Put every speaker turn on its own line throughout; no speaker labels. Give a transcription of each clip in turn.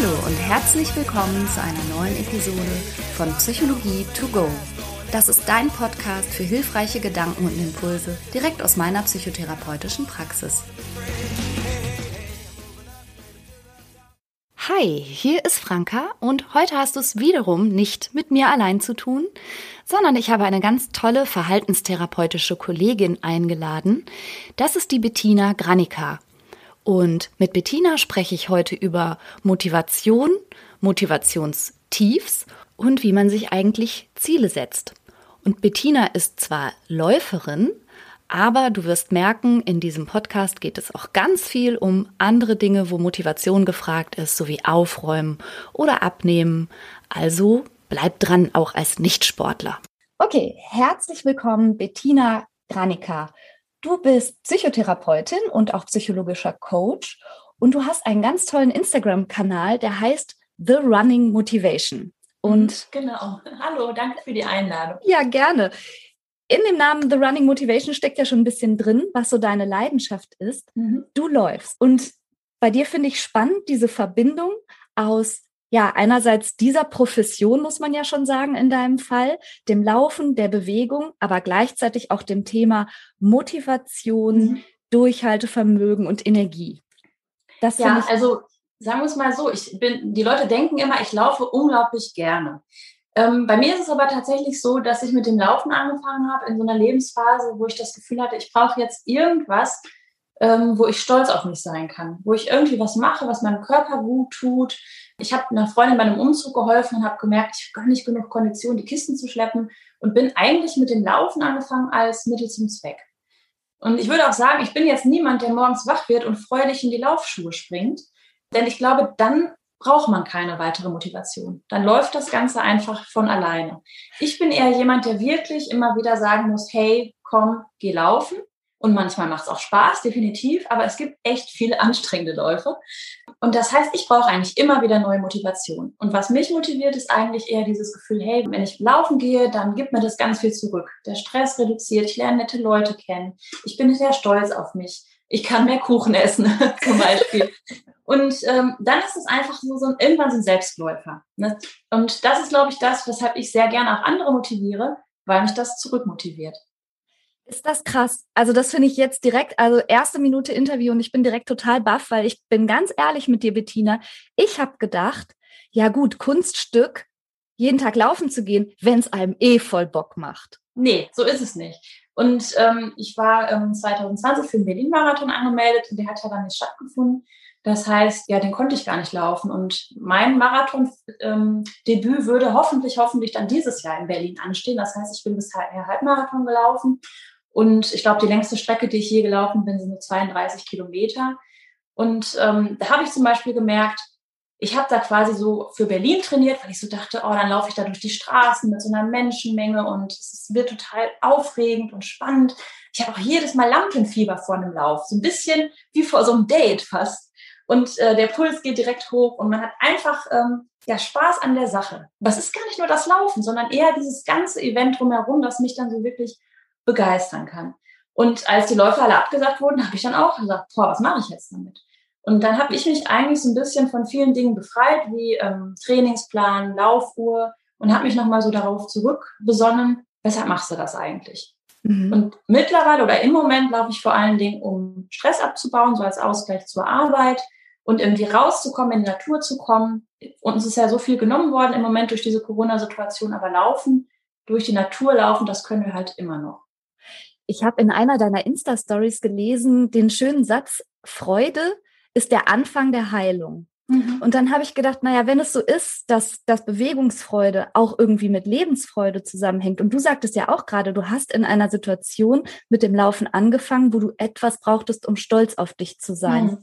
Hallo und herzlich willkommen zu einer neuen Episode von Psychologie to go. Das ist dein Podcast für hilfreiche Gedanken und Impulse direkt aus meiner psychotherapeutischen Praxis. Hi, hier ist Franka und heute hast du es wiederum nicht mit mir allein zu tun, sondern ich habe eine ganz tolle verhaltenstherapeutische Kollegin eingeladen. Das ist die Bettina Granika. Und mit Bettina spreche ich heute über Motivation, Motivationstiefs und wie man sich eigentlich Ziele setzt. Und Bettina ist zwar Läuferin, aber du wirst merken, in diesem Podcast geht es auch ganz viel um andere Dinge, wo Motivation gefragt ist, sowie Aufräumen oder Abnehmen. Also bleib dran, auch als Nichtsportler. Okay, herzlich willkommen, Bettina Granika. Du bist Psychotherapeutin und auch psychologischer Coach und du hast einen ganz tollen Instagram-Kanal, der heißt The Running Motivation. Und
mhm, genau. Hallo, danke für die Einladung.
Ja, gerne. In dem Namen The Running Motivation steckt ja schon ein bisschen drin, was so deine Leidenschaft ist. Mhm. Du läufst. Und bei dir finde ich spannend diese Verbindung aus ja, einerseits dieser Profession, muss man ja schon sagen, in deinem Fall, dem Laufen, der Bewegung, aber gleichzeitig auch dem Thema Motivation, mhm. Durchhaltevermögen und Energie.
Das ja, also sagen wir es mal so, ich bin, die Leute denken immer, ich laufe unglaublich gerne. Ähm, bei mir ist es aber tatsächlich so, dass ich mit dem Laufen angefangen habe in so einer Lebensphase, wo ich das Gefühl hatte, ich brauche jetzt irgendwas, ähm, wo ich stolz auf mich sein kann, wo ich irgendwie was mache, was meinem Körper gut tut, ich habe einer Freundin bei einem Umzug geholfen und habe gemerkt, ich habe gar nicht genug Kondition, die Kisten zu schleppen und bin eigentlich mit dem Laufen angefangen als Mittel zum Zweck. Und ich würde auch sagen, ich bin jetzt niemand, der morgens wach wird und freudig in die Laufschuhe springt, denn ich glaube, dann braucht man keine weitere Motivation. Dann läuft das Ganze einfach von alleine. Ich bin eher jemand, der wirklich immer wieder sagen muss, hey, komm, geh laufen. Und manchmal macht es auch Spaß, definitiv, aber es gibt echt viele anstrengende Läufe. Und das heißt, ich brauche eigentlich immer wieder neue Motivation. Und was mich motiviert, ist eigentlich eher dieses Gefühl, hey, wenn ich laufen gehe, dann gibt mir das ganz viel zurück. Der Stress reduziert, ich lerne nette Leute kennen, ich bin sehr stolz auf mich, ich kann mehr Kuchen essen zum Beispiel. Und ähm, dann ist es einfach so, so ein, irgendwann so ein Selbstläufer. Ne? Und das ist, glaube ich, das, weshalb ich sehr gerne auch andere motiviere, weil mich das zurückmotiviert.
Ist das krass? Also das finde ich jetzt direkt, also erste Minute Interview und ich bin direkt total baff, weil ich bin ganz ehrlich mit dir, Bettina. Ich habe gedacht, ja gut, Kunststück, jeden Tag laufen zu gehen, wenn es einem eh voll Bock macht.
Nee, so ist es nicht. Und ähm, ich war ähm, 2020 für den Berlin-Marathon angemeldet und der hat ja dann nicht stattgefunden. Das heißt, ja, den konnte ich gar nicht laufen. Und mein Marathon-Debüt ähm, würde hoffentlich, hoffentlich dann dieses Jahr in Berlin anstehen. Das heißt, ich bin bisher Halbmarathon gelaufen und ich glaube, die längste Strecke, die ich je gelaufen bin, sind nur 32 Kilometer. Und ähm, da habe ich zum Beispiel gemerkt, ich habe da quasi so für Berlin trainiert, weil ich so dachte, oh, dann laufe ich da durch die Straßen mit so einer Menschenmenge und es wird total aufregend und spannend. Ich habe auch jedes Mal Lampenfieber vor einem Lauf, so ein bisschen wie vor so einem Date fast. Und äh, der Puls geht direkt hoch und man hat einfach ähm, ja Spaß an der Sache. Was ist gar nicht nur das Laufen, sondern eher dieses ganze Event drumherum, das mich dann so wirklich begeistern kann. Und als die Läufe alle abgesagt wurden, habe ich dann auch gesagt, boah, was mache ich jetzt damit? Und dann habe ich mich eigentlich so ein bisschen von vielen Dingen befreit, wie ähm, Trainingsplan, Laufuhr und habe mich nochmal so darauf zurückbesonnen, weshalb machst du das eigentlich? Mhm. Und mittlerweile oder im Moment laufe ich vor allen Dingen, um Stress abzubauen, so als Ausgleich zur Arbeit und irgendwie rauszukommen, in die Natur zu kommen. Und es ist ja so viel genommen worden im Moment durch diese Corona-Situation, aber laufen, durch die Natur laufen, das können wir halt immer noch.
Ich habe in einer deiner Insta-Stories gelesen, den schönen Satz, Freude ist der Anfang der Heilung. Mhm. Und dann habe ich gedacht, naja, wenn es so ist, dass, dass Bewegungsfreude auch irgendwie mit Lebensfreude zusammenhängt. Und du sagtest ja auch gerade, du hast in einer Situation mit dem Laufen angefangen, wo du etwas brauchtest, um stolz auf dich zu sein. Mhm.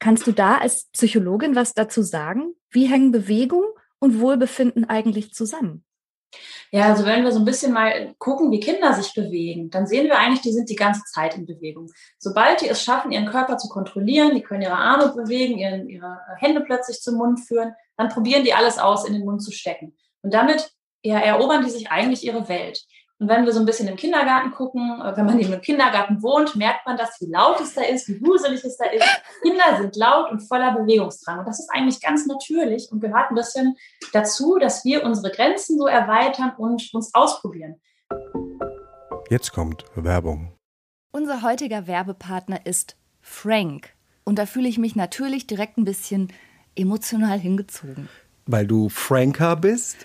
Kannst du da als Psychologin was dazu sagen? Wie hängen Bewegung und Wohlbefinden eigentlich zusammen?
Ja, also wenn wir so ein bisschen mal gucken, wie Kinder sich bewegen, dann sehen wir eigentlich, die sind die ganze Zeit in Bewegung. Sobald die es schaffen, ihren Körper zu kontrollieren, die können ihre Arme bewegen, ihren, ihre Hände plötzlich zum Mund führen, dann probieren die alles aus, in den Mund zu stecken. Und damit ja, erobern die sich eigentlich ihre Welt. Und wenn wir so ein bisschen im Kindergarten gucken, äh, wenn man eben im Kindergarten wohnt, merkt man das, wie laut es da ist, wie wuselig es da ist. Kinder sind laut und voller Bewegungsdrang. Und das ist eigentlich ganz natürlich und gehört ein bisschen dazu, dass wir unsere Grenzen so erweitern und uns ausprobieren.
Jetzt kommt Werbung.
Unser heutiger Werbepartner ist Frank. Und da fühle ich mich natürlich direkt ein bisschen emotional hingezogen.
Weil du Franker bist?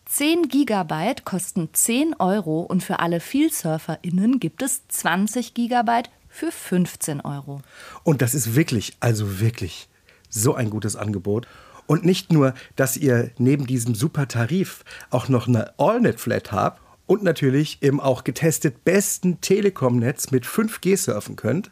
10 Gigabyte kosten 10 Euro und für alle VielsurferInnen gibt es 20 Gigabyte für 15 Euro.
Und das ist wirklich, also wirklich so ein gutes Angebot. Und nicht nur, dass ihr neben diesem super Tarif auch noch eine AllNet-Flat habt und natürlich im auch getestet besten Telekom-Netz mit 5G surfen könnt.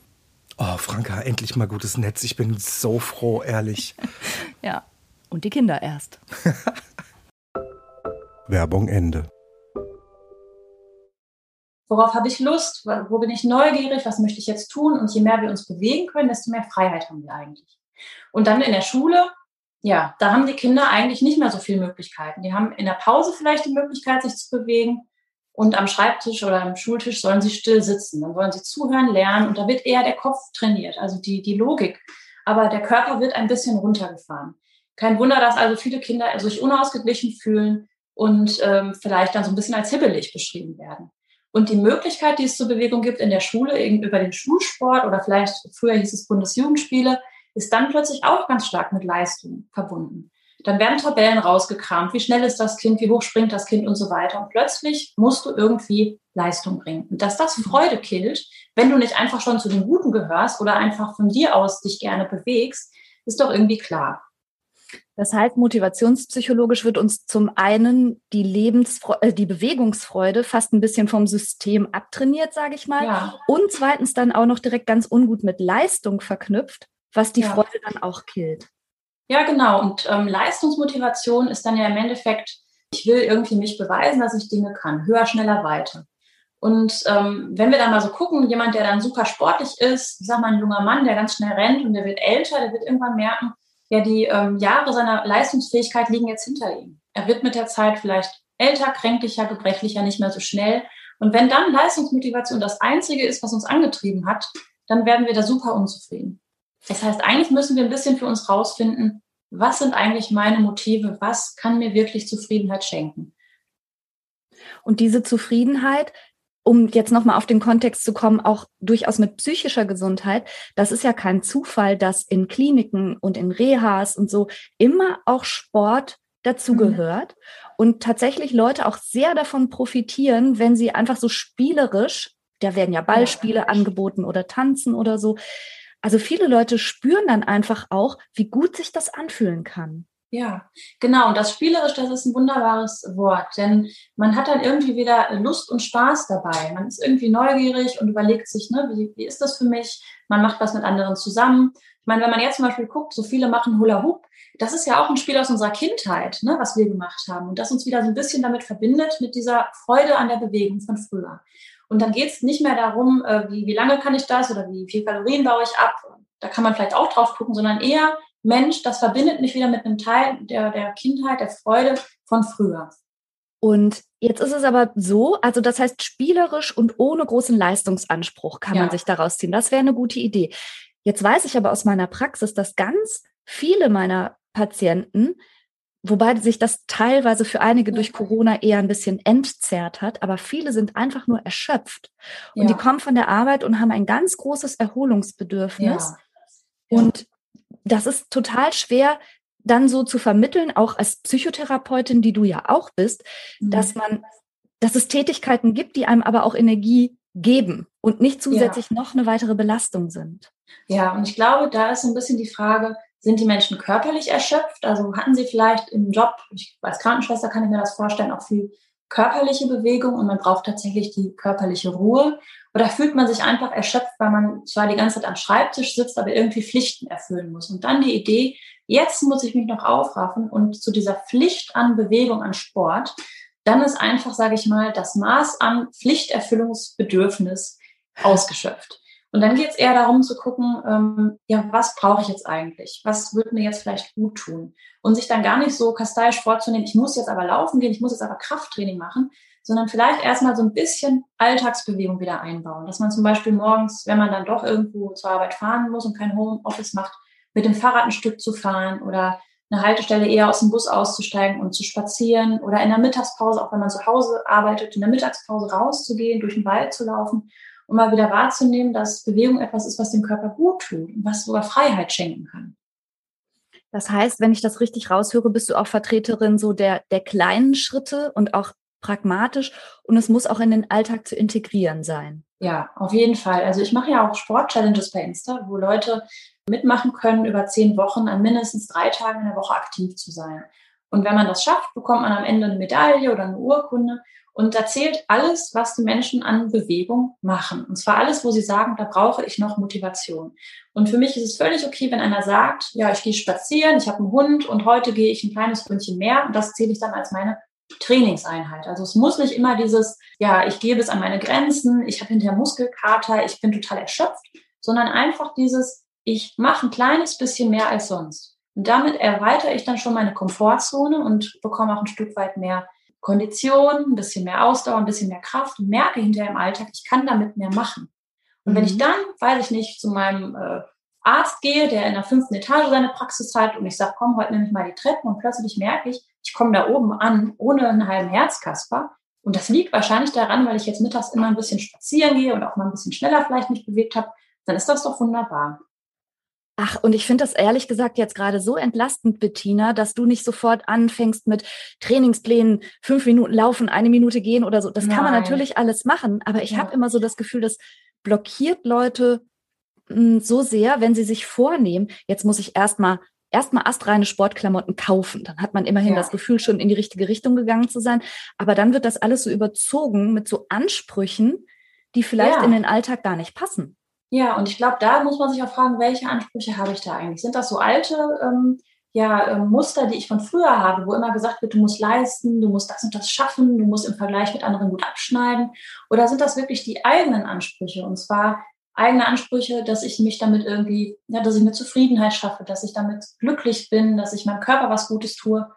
Oh, Franka, endlich mal gutes Netz. Ich bin so froh, ehrlich.
ja, und die Kinder erst.
Werbung Ende.
Worauf habe ich Lust? Wo bin ich neugierig? Was möchte ich jetzt tun? Und je mehr wir uns bewegen können, desto mehr Freiheit haben wir eigentlich. Und dann in der Schule, ja, da haben die Kinder eigentlich nicht mehr so viele Möglichkeiten. Die haben in der Pause vielleicht die Möglichkeit, sich zu bewegen. Und am Schreibtisch oder am Schultisch sollen sie still sitzen. Dann wollen sie zuhören, lernen und da wird eher der Kopf trainiert, also die, die Logik. Aber der Körper wird ein bisschen runtergefahren. Kein Wunder, dass also viele Kinder sich unausgeglichen fühlen und ähm, vielleicht dann so ein bisschen als hibbelig beschrieben werden. Und die Möglichkeit, die es zur Bewegung gibt in der Schule, über den Schulsport oder vielleicht früher hieß es Bundesjugendspiele, ist dann plötzlich auch ganz stark mit Leistung verbunden. Dann werden Tabellen rausgekramt. Wie schnell ist das Kind? Wie hoch springt das Kind und so weiter. Und plötzlich musst du irgendwie Leistung bringen. Und dass das Freude killt, wenn du nicht einfach schon zu den Guten gehörst oder einfach von dir aus dich gerne bewegst, ist doch irgendwie klar.
Das heißt, motivationspsychologisch wird uns zum einen die Lebensfreude, äh, die Bewegungsfreude fast ein bisschen vom System abtrainiert, sage ich mal. Ja. Und zweitens dann auch noch direkt ganz ungut mit Leistung verknüpft, was die ja. Freude dann auch killt.
Ja, genau. Und ähm, Leistungsmotivation ist dann ja im Endeffekt, ich will irgendwie mich beweisen, dass ich Dinge kann. Höher, schneller, weiter. Und ähm, wenn wir dann mal so gucken, jemand, der dann super sportlich ist, ich sag mal ein junger Mann, der ganz schnell rennt und der wird älter, der wird irgendwann merken, ja, die ähm, Jahre seiner Leistungsfähigkeit liegen jetzt hinter ihm. Er wird mit der Zeit vielleicht älter, kränklicher, gebrechlicher, nicht mehr so schnell. Und wenn dann Leistungsmotivation das Einzige ist, was uns angetrieben hat, dann werden wir da super unzufrieden. Das heißt, eigentlich müssen wir ein bisschen für uns rausfinden, was sind eigentlich meine Motive, was kann mir wirklich Zufriedenheit schenken.
Und diese Zufriedenheit, um jetzt nochmal auf den Kontext zu kommen, auch durchaus mit psychischer Gesundheit, das ist ja kein Zufall, dass in Kliniken und in Rehas und so immer auch Sport dazugehört mhm. und tatsächlich Leute auch sehr davon profitieren, wenn sie einfach so spielerisch, da werden ja Ballspiele ja. angeboten oder tanzen oder so, also viele Leute spüren dann einfach auch, wie gut sich das anfühlen kann.
Ja, genau. Und das spielerisch, das ist ein wunderbares Wort, denn man hat dann irgendwie wieder Lust und Spaß dabei. Man ist irgendwie neugierig und überlegt sich, ne, wie, wie ist das für mich? Man macht was mit anderen zusammen. Ich meine, wenn man jetzt zum Beispiel guckt, so viele machen Hula Hoop, das ist ja auch ein Spiel aus unserer Kindheit, ne, was wir gemacht haben und das uns wieder so ein bisschen damit verbindet, mit dieser Freude an der Bewegung von früher. Und dann geht es nicht mehr darum, äh, wie, wie lange kann ich das oder wie viel Kalorien baue ich ab. Da kann man vielleicht auch drauf gucken, sondern eher, Mensch, das verbindet mich wieder mit einem Teil der, der Kindheit, der Freude von früher.
Und jetzt ist es aber so, also das heißt, spielerisch und ohne großen Leistungsanspruch kann ja. man sich daraus ziehen. Das wäre eine gute Idee. Jetzt weiß ich aber aus meiner Praxis, dass ganz viele meiner Patienten, wobei sich das teilweise für einige durch Corona eher ein bisschen entzerrt hat, aber viele sind einfach nur erschöpft. Und ja. die kommen von der Arbeit und haben ein ganz großes Erholungsbedürfnis. Ja. Und das ist total schwer, dann so zu vermitteln, auch als Psychotherapeutin, die du ja auch bist, mhm. dass man, dass es Tätigkeiten gibt, die einem aber auch Energie geben und nicht zusätzlich ja. noch eine weitere Belastung sind.
Ja, und ich glaube, da ist so ein bisschen die Frage, sind die Menschen körperlich erschöpft? Also hatten sie vielleicht im Job, ich, als Krankenschwester kann ich mir das vorstellen, auch viel körperliche Bewegung und man braucht tatsächlich die körperliche Ruhe? Oder fühlt man sich einfach erschöpft, weil man zwar die ganze Zeit am Schreibtisch sitzt, aber irgendwie Pflichten erfüllen muss? Und dann die Idee, jetzt muss ich mich noch aufraffen und zu dieser Pflicht an Bewegung, an Sport, dann ist einfach, sage ich mal, das Maß an Pflichterfüllungsbedürfnis ausgeschöpft. Und dann geht es eher darum zu gucken, ähm, ja, was brauche ich jetzt eigentlich? Was würde mir jetzt vielleicht gut tun? Und sich dann gar nicht so kasteisch vorzunehmen, ich muss jetzt aber laufen gehen, ich muss jetzt aber Krafttraining machen, sondern vielleicht erstmal so ein bisschen Alltagsbewegung wieder einbauen. Dass man zum Beispiel morgens, wenn man dann doch irgendwo zur Arbeit fahren muss und kein Homeoffice macht, mit dem Fahrrad ein Stück zu fahren oder eine Haltestelle eher aus dem Bus auszusteigen und zu spazieren oder in der Mittagspause, auch wenn man zu Hause arbeitet, in der Mittagspause rauszugehen, durch den Wald zu laufen um mal wieder wahrzunehmen, dass Bewegung etwas ist, was dem Körper gut tut und was sogar Freiheit schenken kann.
Das heißt, wenn ich das richtig raushöre, bist du auch Vertreterin so der, der kleinen Schritte und auch pragmatisch und es muss auch in den Alltag zu integrieren sein.
Ja, auf jeden Fall. Also ich mache ja auch Sport-Challenges bei Insta, wo Leute mitmachen können, über zehn Wochen an mindestens drei Tagen in der Woche aktiv zu sein. Und wenn man das schafft, bekommt man am Ende eine Medaille oder eine Urkunde. Und da zählt alles, was die Menschen an Bewegung machen. Und zwar alles, wo sie sagen, da brauche ich noch Motivation. Und für mich ist es völlig okay, wenn einer sagt, ja, ich gehe spazieren, ich habe einen Hund und heute gehe ich ein kleines Ründchen mehr und das zähle ich dann als meine Trainingseinheit. Also es muss nicht immer dieses, ja, ich gehe bis an meine Grenzen, ich habe hinterher Muskelkater, ich bin total erschöpft, sondern einfach dieses, ich mache ein kleines bisschen mehr als sonst. Und damit erweitere ich dann schon meine Komfortzone und bekomme auch ein Stück weit mehr Kondition, ein bisschen mehr Ausdauer, ein bisschen mehr Kraft und merke hinterher im Alltag, ich kann damit mehr machen. Und mhm. wenn ich mhm. dann, weiß ich nicht, zu meinem äh, Arzt gehe, der in der fünften Etage seine Praxis hat und ich sage, komm, heute nehme ich mal die Treppen und plötzlich merke ich, ich komme da oben an ohne einen halben Herzkasper. Und das liegt wahrscheinlich daran, weil ich jetzt mittags immer ein bisschen spazieren gehe und auch mal ein bisschen schneller vielleicht mich bewegt habe. Dann ist das doch wunderbar.
Ach, und ich finde das ehrlich gesagt jetzt gerade so entlastend, Bettina, dass du nicht sofort anfängst mit Trainingsplänen, fünf Minuten laufen, eine Minute gehen oder so. Das Nein. kann man natürlich alles machen, aber ich ja. habe immer so das Gefühl, das blockiert Leute mh, hm, so sehr, wenn sie sich vornehmen, jetzt muss ich erstmal erstmal astreine Sportklamotten kaufen. Dann hat man immerhin ja. das Gefühl, schon in die richtige Richtung gegangen zu sein. Aber dann wird das alles so überzogen mit so Ansprüchen, die vielleicht ja. in den Alltag gar nicht passen.
Ja, und ich glaube, da muss man sich auch fragen, welche Ansprüche habe ich da eigentlich? Sind das so alte ähm, ja, ähm, Muster, die ich von früher habe, wo immer gesagt wird, du musst leisten, du musst das und das schaffen, du musst im Vergleich mit anderen gut abschneiden? Oder sind das wirklich die eigenen Ansprüche? Und zwar eigene Ansprüche, dass ich mich damit irgendwie, ja, dass ich mir Zufriedenheit schaffe, dass ich damit glücklich bin, dass ich meinem Körper was Gutes tue?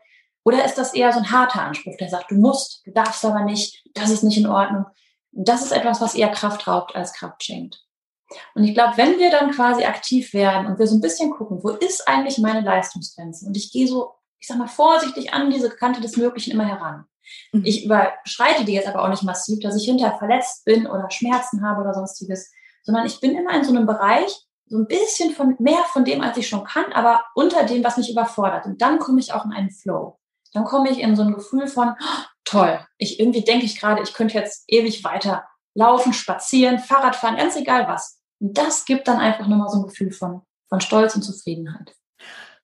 Oder ist das eher so ein harter Anspruch, der sagt, du musst, du darfst aber nicht, das ist nicht in Ordnung? das ist etwas, was eher Kraft raubt als Kraft schenkt. Und ich glaube, wenn wir dann quasi aktiv werden und wir so ein bisschen gucken, wo ist eigentlich meine Leistungsgrenze? Und ich gehe so, ich sag mal, vorsichtig an diese Kante des Möglichen immer heran. Mhm. Ich überschreite die jetzt aber auch nicht massiv, dass ich hinterher verletzt bin oder Schmerzen habe oder sonstiges, sondern ich bin immer in so einem Bereich, so ein bisschen von mehr von dem, als ich schon kann, aber unter dem, was mich überfordert. Und dann komme ich auch in einen Flow. Dann komme ich in so ein Gefühl von, oh, toll, ich irgendwie denke ich gerade, ich könnte jetzt ewig weiter laufen, spazieren, Fahrrad fahren, ganz egal was. Und das gibt dann einfach nochmal so ein Gefühl von, von Stolz und Zufriedenheit.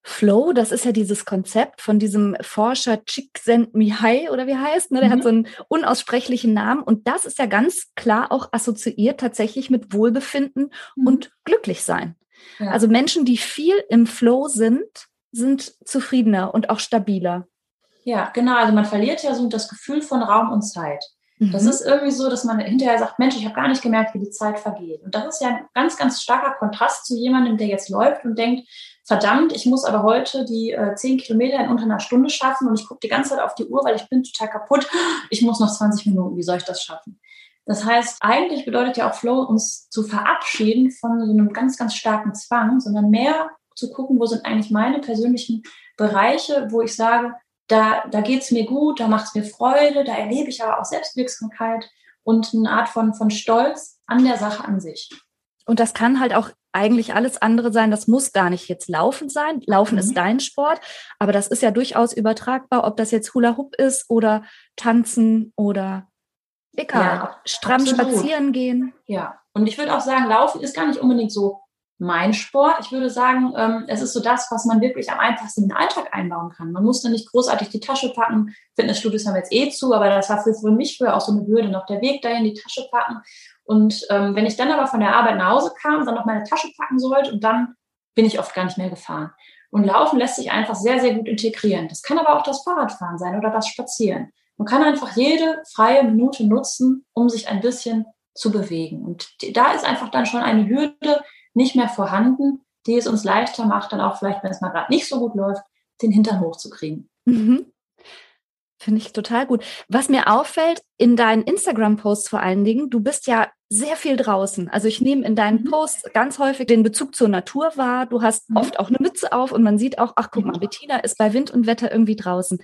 Flow, das ist ja dieses Konzept von diesem Forscher Csikszentmihalyi oder wie heißt, ne? Der mhm. hat so einen unaussprechlichen Namen und das ist ja ganz klar auch assoziiert tatsächlich mit Wohlbefinden mhm. und glücklich sein. Ja. Also Menschen, die viel im Flow sind, sind zufriedener und auch stabiler.
Ja, genau. Also man verliert ja so das Gefühl von Raum und Zeit. Das mhm. ist irgendwie so, dass man hinterher sagt, Mensch, ich habe gar nicht gemerkt, wie die Zeit vergeht. Und das ist ja ein ganz, ganz starker Kontrast zu jemandem, der jetzt läuft und denkt, verdammt, ich muss aber heute die äh, zehn Kilometer in unter einer Stunde schaffen und ich gucke die ganze Zeit auf die Uhr, weil ich bin total kaputt. Ich muss noch 20 Minuten, wie soll ich das schaffen? Das heißt, eigentlich bedeutet ja auch Flow, uns zu verabschieden von so einem ganz, ganz starken Zwang, sondern mehr zu gucken, wo sind eigentlich meine persönlichen Bereiche, wo ich sage, da, da geht es mir gut, da macht es mir Freude, da erlebe ich aber auch Selbstwirksamkeit und eine Art von, von Stolz an der Sache an sich.
Und das kann halt auch eigentlich alles andere sein. Das muss gar nicht jetzt Laufen sein. Laufen mhm. ist dein Sport, aber das ist ja durchaus übertragbar, ob das jetzt Hula Hoop ist oder Tanzen oder egal, ja, stramm absolut. spazieren gehen.
Ja, und ich würde auch sagen, Laufen ist gar nicht unbedingt so mein Sport. Ich würde sagen, ähm, es ist so das, was man wirklich am einfachsten in den Alltag einbauen kann. Man muss da nicht großartig die Tasche packen. Fitnessstudios haben jetzt eh zu, aber das war für, für mich früher auch so eine Hürde, noch der Weg dahin, die Tasche packen. Und ähm, wenn ich dann aber von der Arbeit nach Hause kam, dann noch meine Tasche packen sollte und dann bin ich oft gar nicht mehr gefahren. Und Laufen lässt sich einfach sehr, sehr gut integrieren. Das kann aber auch das Fahrradfahren sein oder das Spazieren. Man kann einfach jede freie Minute nutzen, um sich ein bisschen zu bewegen. Und da ist einfach dann schon eine Hürde, nicht mehr vorhanden, die es uns leichter macht, dann auch vielleicht, wenn es mal gerade nicht so gut läuft, den Hintern hochzukriegen. Mhm.
Finde ich total gut. Was mir auffällt in deinen Instagram-Posts vor allen Dingen, du bist ja sehr viel draußen. Also ich nehme in deinen mhm. Posts ganz häufig den Bezug zur Natur wahr. Du hast mhm. oft auch eine Mütze auf und man sieht auch, ach guck mal, Bettina ist bei Wind und Wetter irgendwie draußen.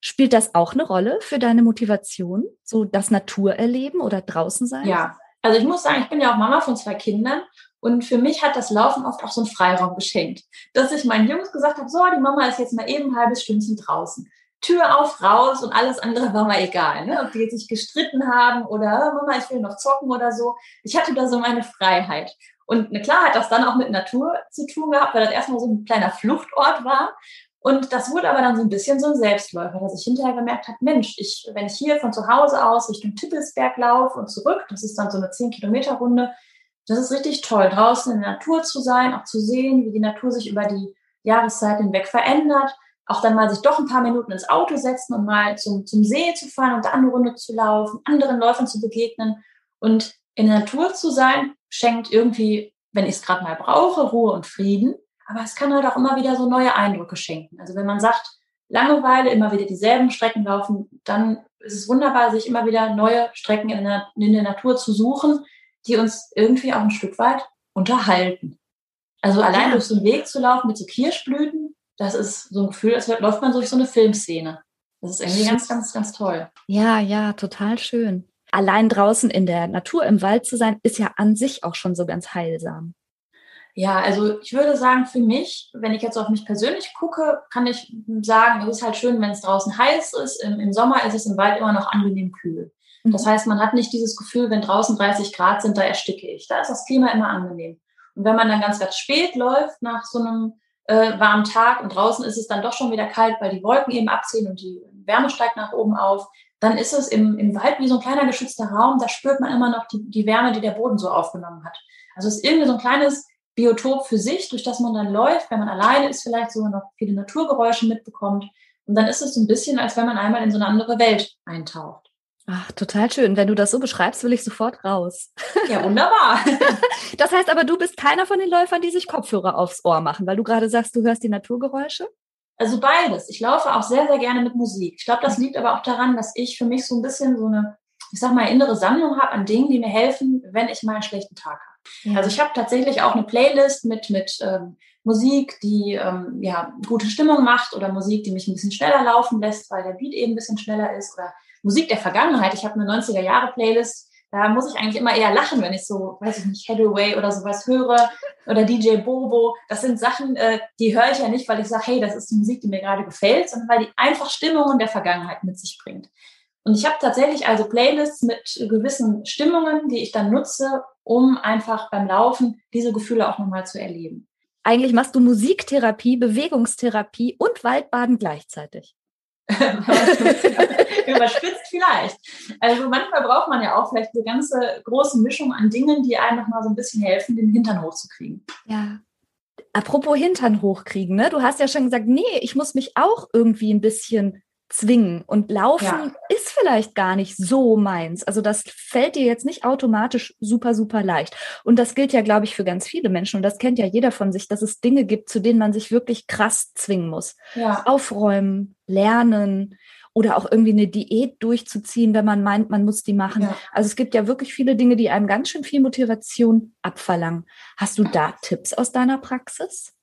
Spielt das auch eine Rolle für deine Motivation, so das Naturerleben oder draußen sein?
Ja, also ich muss sagen, ich bin ja auch Mama von zwei Kindern und für mich hat das Laufen oft auch so einen Freiraum geschenkt, dass ich meinen Jungs gesagt habe, so, die Mama ist jetzt mal eben ein halbes Stündchen draußen. Tür auf, raus und alles andere war mal egal. Ne? Ob die jetzt sich gestritten haben oder oh, Mama, ich will noch zocken oder so. Ich hatte da so meine Freiheit. Und ne, klar hat das dann auch mit Natur zu tun gehabt, weil das erstmal so ein kleiner Fluchtort war. Und das wurde aber dann so ein bisschen so ein Selbstläufer, dass ich hinterher gemerkt habe, Mensch, ich, wenn ich hier von zu Hause aus Richtung Tippelsberg laufe und zurück, das ist dann so eine 10 Kilometer Runde, das ist richtig toll, draußen in der Natur zu sein, auch zu sehen, wie die Natur sich über die Jahreszeit hinweg verändert. Auch dann mal sich doch ein paar Minuten ins Auto setzen und mal zum, zum See zu fahren und da eine Runde zu laufen, anderen Läufern zu begegnen. Und in der Natur zu sein, schenkt irgendwie, wenn ich es gerade mal brauche, Ruhe und Frieden. Aber es kann halt auch immer wieder so neue Eindrücke schenken. Also wenn man sagt, Langeweile, immer wieder dieselben Strecken laufen, dann ist es wunderbar, sich immer wieder neue Strecken in der, in der Natur zu suchen, die uns irgendwie auch ein Stück weit unterhalten. Also allein ja. durch so einen Weg zu laufen mit so Kirschblüten, das ist so ein Gefühl, als läuft man durch so eine Filmszene. Das ist irgendwie ganz, ganz, ganz toll.
Ja, ja, total schön. Allein draußen in der Natur, im Wald zu sein, ist ja an sich auch schon so ganz heilsam.
Ja, also ich würde sagen, für mich, wenn ich jetzt auf mich persönlich gucke, kann ich sagen, es ist halt schön, wenn es draußen heiß ist. Im, Im, Sommer ist es im Wald immer noch angenehm kühl. Das heißt, man hat nicht dieses Gefühl, wenn draußen 30 Grad sind, da ersticke ich. Da ist das Klima immer angenehm. Und wenn man dann ganz, ganz spät läuft nach so einem äh, warmen Tag und draußen ist es dann doch schon wieder kalt, weil die Wolken eben abziehen und die Wärme steigt nach oben auf, dann ist es im, im Wald wie so ein kleiner geschützter Raum, da spürt man immer noch die, die Wärme, die der Boden so aufgenommen hat. Also es ist irgendwie so ein kleines Biotop für sich, durch das man dann läuft, wenn man alleine ist, vielleicht sogar noch viele Naturgeräusche mitbekommt. Und dann ist es so ein bisschen, als wenn man einmal in so eine andere Welt eintaucht.
Ach, total schön. Wenn du das so beschreibst, will ich sofort raus.
Ja, wunderbar.
das heißt aber, du bist keiner von den Läufern, die sich Kopfhörer aufs Ohr machen, weil du gerade sagst, du hörst die Naturgeräusche?
Also beides. Ich laufe auch sehr, sehr gerne mit Musik. Ich glaube, das mhm. liegt aber auch daran, dass ich für mich so ein bisschen so eine, ich sag mal, innere Sammlung habe an Dingen, die mir helfen, wenn ich mal einen schlechten Tag habe. Ja. Also ich habe tatsächlich auch eine Playlist mit, mit ähm, Musik, die ähm, ja, gute Stimmung macht oder Musik, die mich ein bisschen schneller laufen lässt, weil der Beat eben ein bisschen schneller ist oder Musik der Vergangenheit. Ich habe eine 90er Jahre Playlist. Da muss ich eigentlich immer eher lachen, wenn ich so, weiß ich nicht, Hathaway oder sowas höre oder DJ Bobo. Das sind Sachen, äh, die höre ich ja nicht, weil ich sage, hey, das ist die Musik, die mir gerade gefällt, sondern weil die einfach Stimmungen der Vergangenheit mit sich bringt. Und ich habe tatsächlich also Playlists mit gewissen Stimmungen, die ich dann nutze, um einfach beim Laufen diese Gefühle auch nochmal zu erleben.
eigentlich machst du Musiktherapie, Bewegungstherapie und Waldbaden gleichzeitig.
Überspitzt vielleicht. Also manchmal braucht man ja auch vielleicht eine ganze große Mischung an Dingen, die einem noch mal so ein bisschen helfen, den Hintern hochzukriegen.
Ja. Apropos Hintern hochkriegen, ne? Du hast ja schon gesagt, nee, ich muss mich auch irgendwie ein bisschen zwingen. Und Laufen ja. ist vielleicht gar nicht so meins. Also das fällt dir jetzt nicht automatisch super, super leicht. Und das gilt ja, glaube ich, für ganz viele Menschen. Und das kennt ja jeder von sich, dass es Dinge gibt, zu denen man sich wirklich krass zwingen muss. Ja. Aufräumen, lernen oder auch irgendwie eine Diät durchzuziehen, wenn man meint, man muss die machen. Ja. Also es gibt ja wirklich viele Dinge, die einem ganz schön viel Motivation abverlangen. Hast du da Tipps aus deiner Praxis?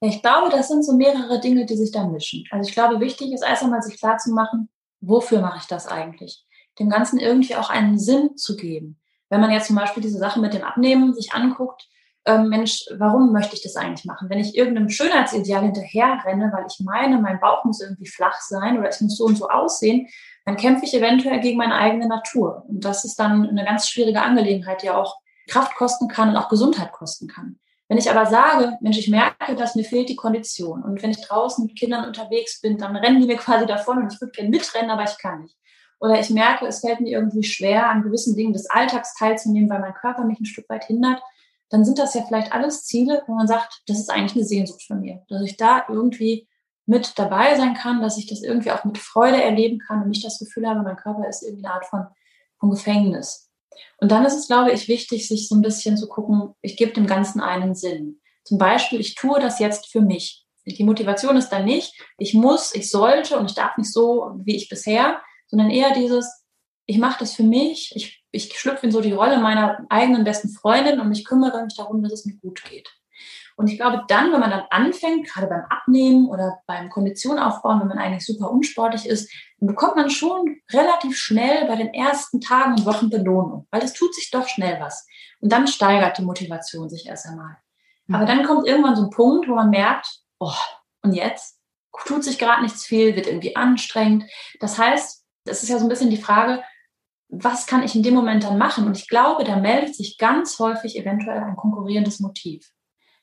Ich glaube, das sind so mehrere Dinge, die sich da mischen. Also ich glaube, wichtig ist erst einmal sich klar zu machen, wofür mache ich das eigentlich? Dem Ganzen irgendwie auch einen Sinn zu geben. Wenn man jetzt zum Beispiel diese Sache mit dem Abnehmen sich anguckt, ähm, Mensch, warum möchte ich das eigentlich machen? Wenn ich irgendeinem Schönheitsideal hinterherrenne, weil ich meine, mein Bauch muss irgendwie flach sein oder es muss so und so aussehen, dann kämpfe ich eventuell gegen meine eigene Natur. Und das ist dann eine ganz schwierige Angelegenheit, die auch Kraft kosten kann und auch Gesundheit kosten kann. Wenn ich aber sage, Mensch, ich merke, dass mir fehlt die Kondition und wenn ich draußen mit Kindern unterwegs bin, dann rennen die mir quasi davon und ich würde gerne mitrennen, aber ich kann nicht. Oder ich merke, es fällt mir irgendwie schwer, an gewissen Dingen des Alltags teilzunehmen, weil mein Körper mich ein Stück weit hindert, dann sind das ja vielleicht alles Ziele, wo man sagt, das ist eigentlich eine Sehnsucht von mir, dass ich da irgendwie mit dabei sein kann, dass ich das irgendwie auch mit Freude erleben kann und nicht das Gefühl habe, mein Körper ist irgendwie eine Art von, von Gefängnis. Und dann ist es, glaube ich, wichtig, sich so ein bisschen zu gucken, ich gebe dem Ganzen einen Sinn. Zum Beispiel, ich tue das jetzt für mich. Die Motivation ist dann nicht, ich muss, ich sollte und ich darf nicht so wie ich bisher, sondern eher dieses, ich mache das für mich, ich, ich schlüpfe in so die Rolle meiner eigenen besten Freundin und ich kümmere mich darum, dass es mir gut geht. Und ich glaube, dann, wenn man dann anfängt, gerade beim Abnehmen oder beim Kondition aufbauen, wenn man eigentlich super unsportlich ist, bekommt man schon relativ schnell bei den ersten Tagen und Wochen Belohnung, weil es tut sich doch schnell was. Und dann steigert die Motivation sich erst einmal. Mhm. Aber dann kommt irgendwann so ein Punkt, wo man merkt, oh, und jetzt tut sich gerade nichts viel, wird irgendwie anstrengend. Das heißt, es ist ja so ein bisschen die Frage, was kann ich in dem Moment dann machen? Und ich glaube, da meldet sich ganz häufig eventuell ein konkurrierendes Motiv.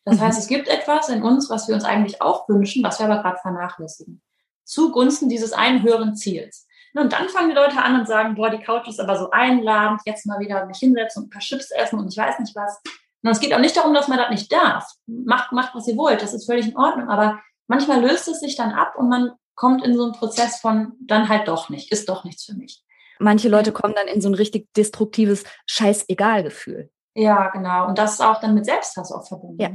Das heißt, mhm. es gibt etwas in uns, was wir uns eigentlich auch wünschen, was wir aber gerade vernachlässigen. Zugunsten dieses einen höheren Ziels. Und dann fangen die Leute an und sagen, boah, die Couch ist aber so einladend, jetzt mal wieder mich hinsetzen und ein paar Chips essen und ich weiß nicht was. Und es geht auch nicht darum, dass man das nicht darf. Macht, macht, was ihr wollt, das ist völlig in Ordnung. Aber manchmal löst es sich dann ab und man kommt in so einen Prozess von dann halt doch nicht, ist doch nichts für mich.
Manche Leute kommen dann in so ein richtig destruktives Scheißegal-Gefühl.
Ja, genau. Und das ist auch dann mit Selbsthass auch verbunden. Ja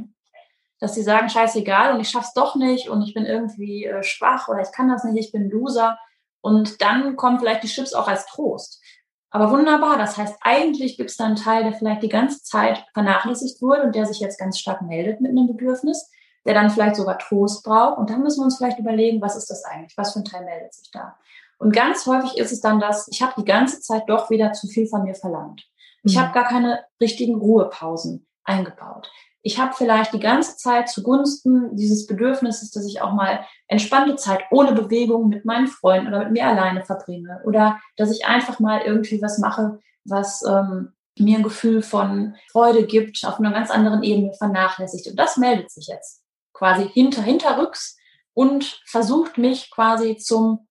dass sie sagen, scheißegal und ich schaff's doch nicht und ich bin irgendwie äh, schwach oder ich kann das nicht, ich bin Loser. Und dann kommen vielleicht die Chips auch als Trost. Aber wunderbar, das heißt, eigentlich gibt es da einen Teil, der vielleicht die ganze Zeit vernachlässigt wurde und der sich jetzt ganz stark meldet mit einem Bedürfnis, der dann vielleicht sogar Trost braucht. Und dann müssen wir uns vielleicht überlegen, was ist das eigentlich? Was für ein Teil meldet sich da? Und ganz häufig ist es dann das, ich habe die ganze Zeit doch wieder zu viel von mir verlangt. Ich mhm. habe gar keine richtigen Ruhepausen eingebaut ich habe vielleicht die ganze Zeit zugunsten dieses Bedürfnisses, dass ich auch mal entspannte Zeit ohne Bewegung mit meinen Freunden oder mit mir alleine verbringe oder dass ich einfach mal irgendwie was mache, was ähm, mir ein Gefühl von Freude gibt, auf einer ganz anderen Ebene vernachlässigt. Und das meldet sich jetzt quasi hinter, hinterrücks und versucht mich quasi zum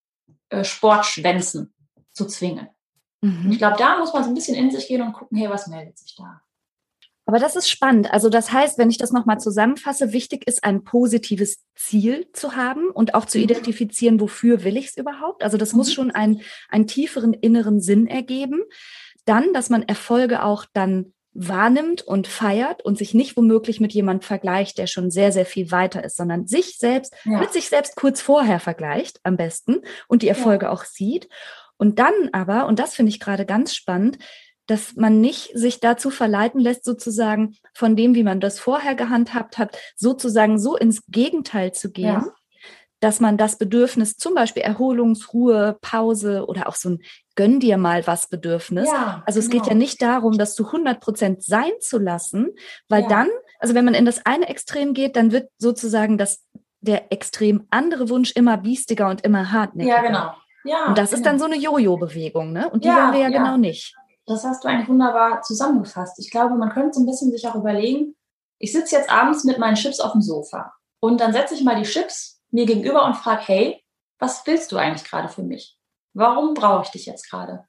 äh, Sportschwänzen zu zwingen. Mhm. Ich glaube, da muss man so ein bisschen in sich gehen und gucken, hey, was meldet sich da?
Aber das ist spannend. Also das heißt, wenn ich das nochmal zusammenfasse, wichtig ist, ein positives Ziel zu haben und auch zu mhm. identifizieren, wofür will ich es überhaupt. Also das mhm. muss schon einen, einen tieferen inneren Sinn ergeben. Dann, dass man Erfolge auch dann wahrnimmt und feiert und sich nicht womöglich mit jemand vergleicht, der schon sehr, sehr viel weiter ist, sondern sich selbst, ja. mit sich selbst kurz vorher vergleicht, am besten, und die Erfolge ja. auch sieht. Und dann aber, und das finde ich gerade ganz spannend, dass man nicht sich dazu verleiten lässt, sozusagen von dem, wie man das vorher gehandhabt hat, sozusagen so ins Gegenteil zu gehen, ja. dass man das Bedürfnis, zum Beispiel Erholungsruhe, Pause oder auch so ein Gönn dir mal was Bedürfnis. Ja, also es genau. geht ja nicht darum, das zu 100 Prozent sein zu lassen, weil ja. dann, also wenn man in das eine Extrem geht, dann wird sozusagen das, der extrem andere Wunsch immer biestiger und immer hartnäckiger.
Ja, genau.
Ja, und das genau. ist dann so eine Jojo-Bewegung, ne? Und die ja, wollen wir ja, ja, genau nicht
das hast du eigentlich wunderbar zusammengefasst. Ich glaube, man könnte so ein bisschen sich auch überlegen, ich sitze jetzt abends mit meinen Chips auf dem Sofa und dann setze ich mal die Chips mir gegenüber und frage, hey, was willst du eigentlich gerade für mich? Warum brauche ich dich jetzt gerade?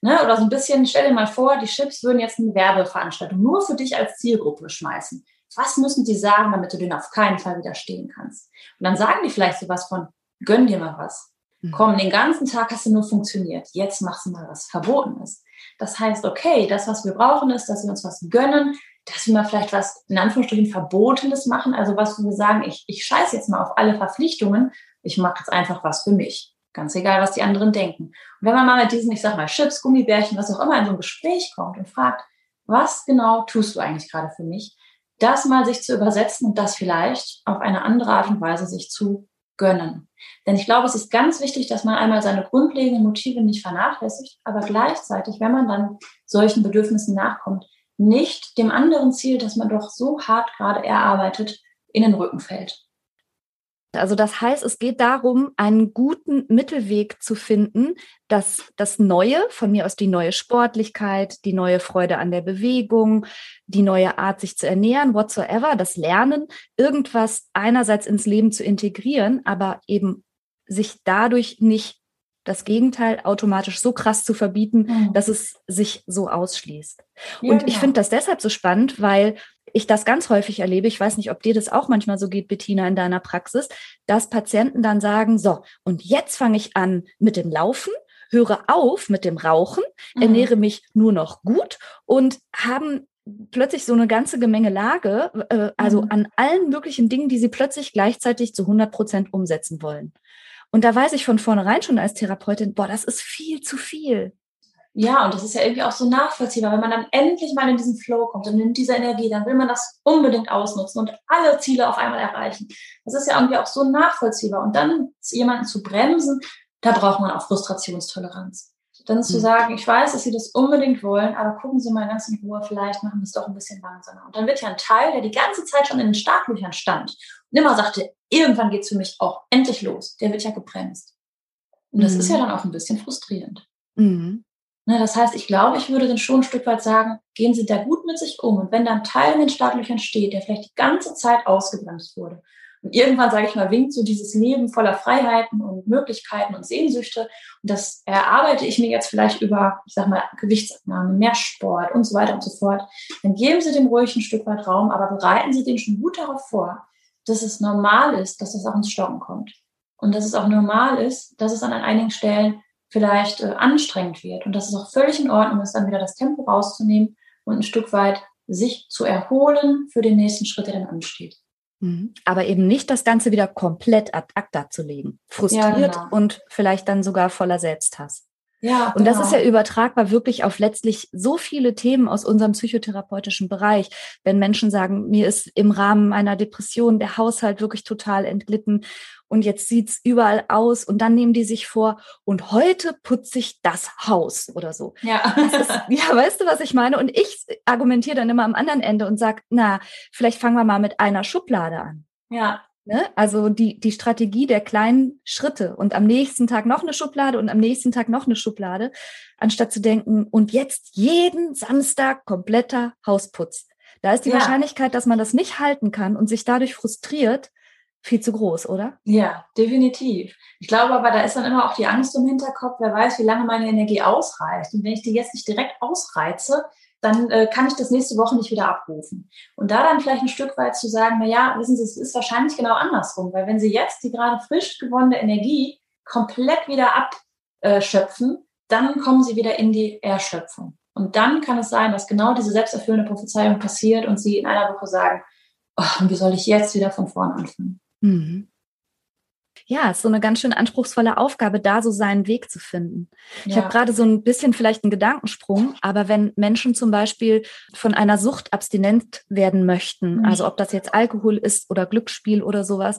Ne? Oder so ein bisschen, stell dir mal vor, die Chips würden jetzt eine Werbeveranstaltung nur für dich als Zielgruppe schmeißen. Was müssen die sagen, damit du denen auf keinen Fall widerstehen kannst? Und dann sagen die vielleicht sowas von, gönn dir mal was. Mhm. Komm, den ganzen Tag hast du nur funktioniert. Jetzt machst du mal was Verbotenes. Das heißt, okay, das, was wir brauchen, ist, dass wir uns was gönnen, dass wir mal vielleicht was in Anführungsstrichen Verbotenes machen. Also was, wo wir sagen, ich, ich scheiße jetzt mal auf alle Verpflichtungen. Ich mache jetzt einfach was für mich. Ganz egal, was die anderen denken. Und wenn man mal mit diesen, ich sag mal, Chips, Gummibärchen, was auch immer in so ein Gespräch kommt und fragt, was genau tust du eigentlich gerade für mich? Das mal sich zu übersetzen und das vielleicht auf eine andere Art und Weise sich zu gönnen. Denn ich glaube, es ist ganz wichtig, dass man einmal seine grundlegenden Motive nicht vernachlässigt, aber gleichzeitig, wenn man dann solchen Bedürfnissen nachkommt, nicht dem anderen Ziel, das man doch so hart gerade erarbeitet, in den Rücken fällt.
Also das heißt, es geht darum, einen guten Mittelweg zu finden, dass das Neue, von mir aus die neue Sportlichkeit, die neue Freude an der Bewegung, die neue Art, sich zu ernähren, whatsoever, das Lernen, irgendwas einerseits ins Leben zu integrieren, aber eben sich dadurch nicht das Gegenteil automatisch so krass zu verbieten, mhm. dass es sich so ausschließt. Ja, und ich genau. finde das deshalb so spannend, weil ich das ganz häufig erlebe, ich weiß nicht, ob dir das auch manchmal so geht, Bettina, in deiner Praxis, dass Patienten dann sagen, so, und jetzt fange ich an mit dem Laufen, höre auf mit dem Rauchen, mhm. ernähre mich nur noch gut und haben plötzlich so eine ganze Gemengelage, äh, also mhm. an allen möglichen Dingen, die sie plötzlich gleichzeitig zu 100 Prozent umsetzen wollen. Und da weiß ich von vornherein schon als Therapeutin, boah, das ist viel zu viel.
Ja, und das ist ja irgendwie auch so nachvollziehbar. Wenn man dann endlich mal in diesen Flow kommt und in diese Energie, dann will man das unbedingt ausnutzen und alle Ziele auf einmal erreichen. Das ist ja irgendwie auch so nachvollziehbar. Und dann jemanden zu bremsen, da braucht man auch Frustrationstoleranz. Dann zu mhm. sagen, ich weiß, dass Sie das unbedingt wollen, aber gucken Sie mal ganz in Ruhe, vielleicht machen wir es doch ein bisschen langsamer. Und dann wird ja ein Teil, der die ganze Zeit schon in den Startlöchern stand und immer sagte, irgendwann geht es für mich auch endlich los, der wird ja gebremst. Und das mhm. ist ja dann auch ein bisschen frustrierend. Mhm. Ne, das heißt, ich glaube, ich würde dann schon ein Stück weit sagen, gehen Sie da gut mit sich um. Und wenn dann ein Teil in den Startlöchern steht, der vielleicht die ganze Zeit ausgebremst wurde, und irgendwann, sage ich mal, winkt so dieses Leben voller Freiheiten und Möglichkeiten und Sehnsüchte. Und das erarbeite ich mir jetzt vielleicht über, ich sage mal, Gewichtsabnahme, mehr Sport und so weiter und so fort. Dann geben Sie dem ruhig ein Stück weit Raum, aber bereiten Sie den schon gut darauf vor, dass es normal ist, dass das auch ins Stocken kommt. Und dass es auch normal ist, dass es an einigen Stellen vielleicht äh, anstrengend wird. Und dass es auch völlig in Ordnung ist, dann wieder das Tempo rauszunehmen und ein Stück weit sich zu erholen für den nächsten Schritt, der dann ansteht.
Mhm. Aber eben nicht das Ganze wieder komplett ad acta zu legen. Frustriert ja, genau. und vielleicht dann sogar voller Selbsthass. Ja, und das ist ja genau. übertragbar wirklich auf letztlich so viele Themen aus unserem psychotherapeutischen Bereich. Wenn Menschen sagen, mir ist im Rahmen einer Depression der Haushalt wirklich total entglitten und jetzt sieht's überall aus und dann nehmen die sich vor und heute putze ich das Haus oder so. Ja. Ist, ja, weißt du, was ich meine? Und ich argumentiere dann immer am anderen Ende und sag, na, vielleicht fangen wir mal mit einer Schublade an. Ja. Ne? Also die, die Strategie der kleinen Schritte und am nächsten Tag noch eine Schublade und am nächsten Tag noch eine Schublade, anstatt zu denken, und jetzt jeden Samstag kompletter Hausputz. Da ist die ja. Wahrscheinlichkeit, dass man das nicht halten kann und sich dadurch frustriert, viel zu groß, oder?
Ja, definitiv. Ich glaube aber, da ist dann immer auch die Angst im Hinterkopf, wer weiß, wie lange meine Energie ausreicht. Und wenn ich die jetzt nicht direkt ausreize, dann äh, kann ich das nächste Woche nicht wieder abrufen. Und da dann vielleicht ein Stück weit zu sagen, na ja, wissen Sie, es ist wahrscheinlich genau andersrum, weil wenn Sie jetzt die gerade frisch gewonnene Energie komplett wieder abschöpfen, dann kommen Sie wieder in die Erschöpfung. Und dann kann es sein, dass genau diese selbsterfüllende Prophezeiung passiert und Sie in einer Woche sagen, oh, wie soll ich jetzt wieder von vorn anfangen? Mhm
ja, ist so eine ganz schön anspruchsvolle Aufgabe, da so seinen Weg zu finden. Ja. Ich habe gerade so ein bisschen vielleicht einen Gedankensprung, aber wenn Menschen zum Beispiel von einer Sucht abstinent werden möchten, mhm. also ob das jetzt Alkohol ist oder Glücksspiel oder sowas,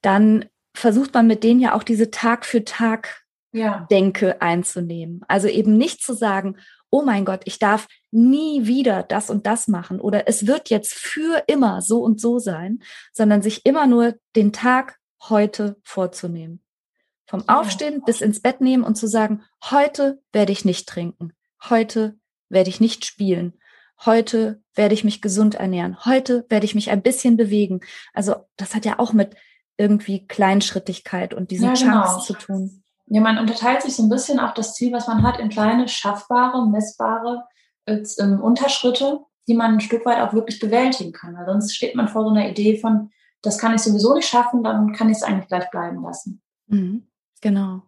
dann versucht man mit denen ja auch diese Tag für Tag ja. Denke einzunehmen. Also eben nicht zu sagen, oh mein Gott, ich darf nie wieder das und das machen oder es wird jetzt für immer so und so sein, sondern sich immer nur den Tag heute vorzunehmen. Vom Aufstehen bis ins Bett nehmen und zu sagen, heute werde ich nicht trinken, heute werde ich nicht spielen, heute werde ich mich gesund ernähren, heute werde ich mich ein bisschen bewegen. Also das hat ja auch mit irgendwie Kleinschrittigkeit und diesen ja, genau. Chunks zu tun.
Ja, man unterteilt sich so ein bisschen auch das Ziel, was man hat, in kleine, schaffbare, messbare als, ähm, Unterschritte, die man ein Stück weit auch wirklich bewältigen kann. Weil sonst steht man vor so einer Idee von, das kann ich sowieso nicht schaffen, dann kann ich es eigentlich gleich bleiben lassen.
Mhm, genau.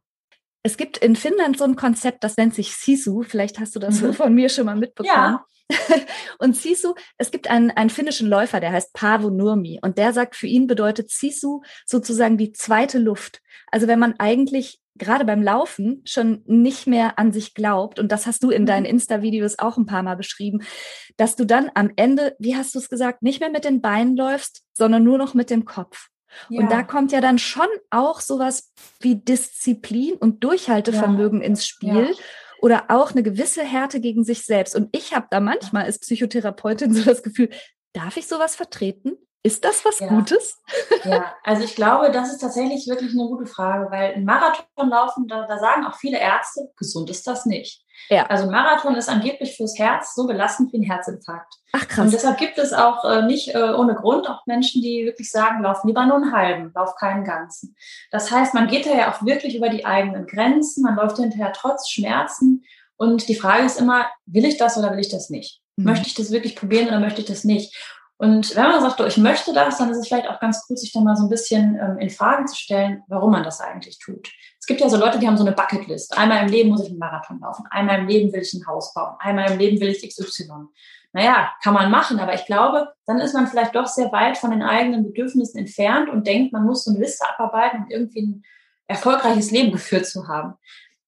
Es gibt in Finnland so ein Konzept, das nennt sich Sisu. Vielleicht hast du das mhm. von mir schon mal mitbekommen. Ja. und Sisu, es gibt einen, einen finnischen Läufer, der heißt Paavo Nurmi. Und der sagt, für ihn bedeutet Sisu sozusagen die zweite Luft. Also wenn man eigentlich gerade beim Laufen schon nicht mehr an sich glaubt, und das hast du in mhm. deinen Insta-Videos auch ein paar Mal beschrieben, dass du dann am Ende, wie hast du es gesagt, nicht mehr mit den Beinen läufst, sondern nur noch mit dem Kopf. Ja. Und da kommt ja dann schon auch sowas wie Disziplin und Durchhaltevermögen ja. ins Spiel. Ja. Oder auch eine gewisse Härte gegen sich selbst. Und ich habe da manchmal als Psychotherapeutin so das Gefühl, darf ich sowas vertreten? Ist das was ja. Gutes?
Ja, also ich glaube, das ist tatsächlich wirklich eine gute Frage, weil ein Marathon laufen, da, da sagen auch viele Ärzte, gesund ist das nicht. Ja. Also Marathon ist angeblich fürs Herz so belastend wie ein Herzinfarkt. Ach krass. Und deshalb gibt es auch äh, nicht äh, ohne Grund auch Menschen, die wirklich sagen, lauf lieber nur einen halben, lauf keinen ganzen. Das heißt, man geht da ja auch wirklich über die eigenen Grenzen, man läuft hinterher trotz Schmerzen. Und die Frage ist immer, will ich das oder will ich das nicht? Mhm. Möchte ich das wirklich probieren oder möchte ich das nicht? Und wenn man sagt, ich möchte das, dann ist es vielleicht auch ganz gut, sich dann mal so ein bisschen ähm, in Frage zu stellen, warum man das eigentlich tut. Es gibt ja so Leute, die haben so eine Bucketlist. Einmal im Leben muss ich einen Marathon laufen, einmal im Leben will ich ein Haus bauen, einmal im Leben will ich XY. Naja, kann man machen, aber ich glaube, dann ist man vielleicht doch sehr weit von den eigenen Bedürfnissen entfernt und denkt, man muss so eine Liste abarbeiten, um irgendwie ein erfolgreiches Leben geführt zu haben.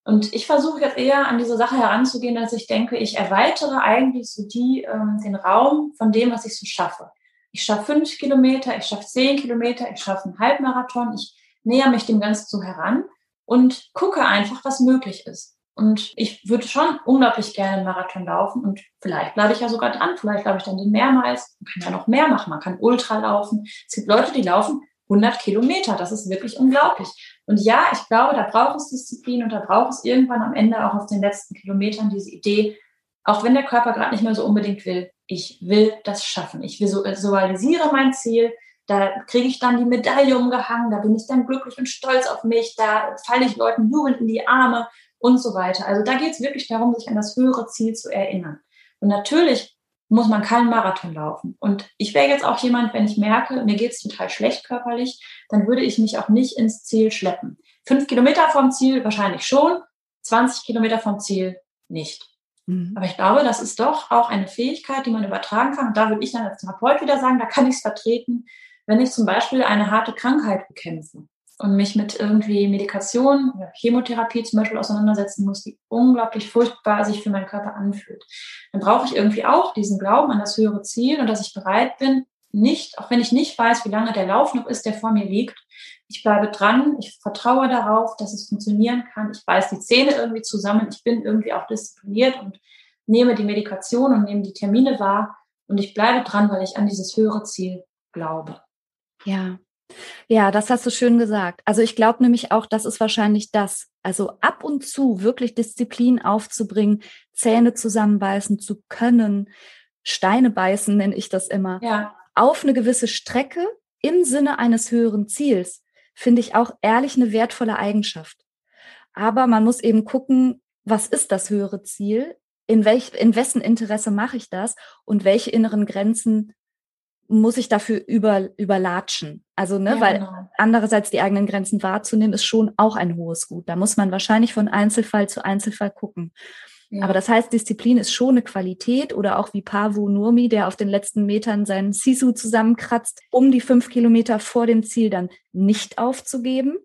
Und ich versuche jetzt eher an diese Sache heranzugehen, dass ich denke, ich erweitere eigentlich so die, ähm, den Raum von dem, was ich so schaffe. Ich schaffe fünf Kilometer, ich schaffe zehn Kilometer, ich schaffe einen Halbmarathon, ich näher mich dem Ganzen so heran und gucke einfach, was möglich ist. Und ich würde schon unglaublich gerne einen Marathon laufen und vielleicht bleibe ich ja sogar dran, vielleicht laufe ich dann den mehrmals, man kann ja noch mehr machen, man kann Ultra laufen. Es gibt Leute, die laufen 100 Kilometer, das ist wirklich unglaublich. Und ja, ich glaube, da braucht es Disziplin und da braucht es irgendwann am Ende auch auf den letzten Kilometern diese Idee, auch wenn der Körper gerade nicht mehr so unbedingt will, ich will das schaffen. Ich visualisiere mein Ziel, da kriege ich dann die Medaille umgehangen, da bin ich dann glücklich und stolz auf mich, da falle ich Leuten jubelnd in die Arme und so weiter. Also da geht es wirklich darum, sich an das höhere Ziel zu erinnern. Und natürlich muss man keinen Marathon laufen. Und ich wäre jetzt auch jemand, wenn ich merke, mir geht es total schlecht körperlich, dann würde ich mich auch nicht ins Ziel schleppen. Fünf Kilometer vom Ziel wahrscheinlich schon, 20 Kilometer vom Ziel nicht. Mhm. Aber ich glaube, das ist doch auch eine Fähigkeit, die man übertragen kann. Und da würde ich dann als Therapeut wieder sagen, da kann ich es vertreten, wenn ich zum Beispiel eine harte Krankheit bekämpfe und mich mit irgendwie Medikation, Chemotherapie zum Beispiel auseinandersetzen muss, die unglaublich furchtbar sich für meinen Körper anfühlt, dann brauche ich irgendwie auch diesen Glauben an das höhere Ziel und dass ich bereit bin, nicht, auch wenn ich nicht weiß, wie lange der Lauf noch ist, der vor mir liegt, ich bleibe dran, ich vertraue darauf, dass es funktionieren kann, ich beiß die Zähne irgendwie zusammen, ich bin irgendwie auch diszipliniert und nehme die Medikation und nehme die Termine wahr und ich bleibe dran, weil ich an dieses höhere Ziel glaube.
Ja, ja, das hast du schön gesagt. Also ich glaube nämlich auch, das ist wahrscheinlich das. Also ab und zu wirklich Disziplin aufzubringen, Zähne zusammenbeißen zu können, Steine beißen nenne ich das immer. Ja. Auf eine gewisse Strecke im Sinne eines höheren Ziels finde ich auch ehrlich eine wertvolle Eigenschaft. Aber man muss eben gucken, was ist das höhere Ziel? In welch, in wessen Interesse mache ich das? Und welche inneren Grenzen muss ich dafür über, überlatschen. Also, ne, ja, weil genau. andererseits die eigenen Grenzen wahrzunehmen, ist schon auch ein hohes Gut. Da muss man wahrscheinlich von Einzelfall zu Einzelfall gucken. Ja. Aber das heißt, Disziplin ist schon eine Qualität oder auch wie Pavu Nurmi, der auf den letzten Metern seinen Sisu zusammenkratzt, um die fünf Kilometer vor dem Ziel dann nicht aufzugeben.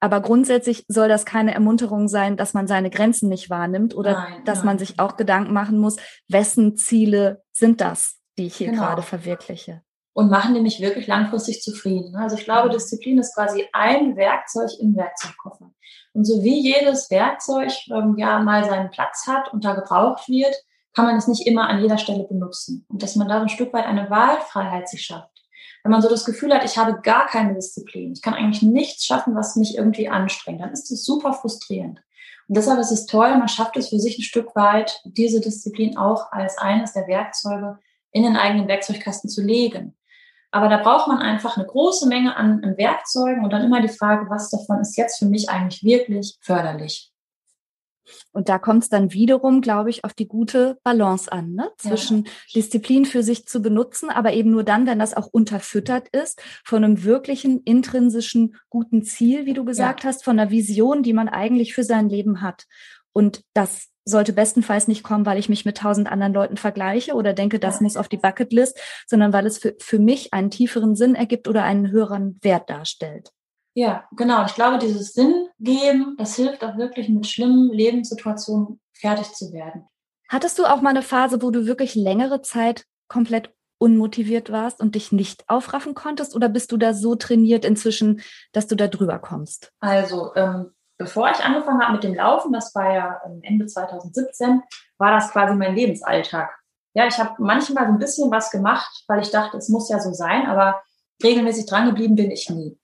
Aber grundsätzlich soll das keine Ermunterung sein, dass man seine Grenzen nicht wahrnimmt oder nein, dass nein. man sich auch Gedanken machen muss, wessen Ziele sind das? Die ich hier genau. gerade verwirkliche.
Und machen nämlich wirklich langfristig zufrieden. Also ich glaube, Disziplin ist quasi ein Werkzeug im Werkzeugkoffer. Und so wie jedes Werkzeug ähm, ja mal seinen Platz hat und da gebraucht wird, kann man es nicht immer an jeder Stelle benutzen. Und dass man da ein Stück weit eine Wahlfreiheit sich schafft. Wenn man so das Gefühl hat, ich habe gar keine Disziplin, ich kann eigentlich nichts schaffen, was mich irgendwie anstrengt, dann ist das super frustrierend. Und deshalb ist es toll, man schafft es für sich ein Stück weit, diese Disziplin auch als eines der Werkzeuge in den eigenen Werkzeugkasten zu legen. Aber da braucht man einfach eine große Menge an, an Werkzeugen und dann immer die Frage, was davon ist jetzt für mich eigentlich wirklich förderlich.
Und da kommt es dann wiederum, glaube ich, auf die gute Balance an, ne? zwischen ja. Disziplin für sich zu benutzen, aber eben nur dann, wenn das auch unterfüttert ist von einem wirklichen intrinsischen guten Ziel, wie du gesagt ja. hast, von einer Vision, die man eigentlich für sein Leben hat. Und das sollte bestenfalls nicht kommen, weil ich mich mit tausend anderen Leuten vergleiche oder denke, das muss auf die Bucketlist, sondern weil es für, für mich einen tieferen Sinn ergibt oder einen höheren Wert darstellt.
Ja, genau. Ich glaube, dieses Sinn geben, das hilft auch wirklich mit schlimmen Lebenssituationen fertig zu werden.
Hattest du auch mal eine Phase, wo du wirklich längere Zeit komplett unmotiviert warst und dich nicht aufraffen konntest? Oder bist du da so trainiert inzwischen, dass du da drüber kommst?
Also, ähm, bevor ich angefangen habe mit dem Laufen, das war ja Ende 2017, war das quasi mein Lebensalltag. Ja, ich habe manchmal so ein bisschen was gemacht, weil ich dachte, es muss ja so sein, aber regelmäßig dran geblieben bin ich nie.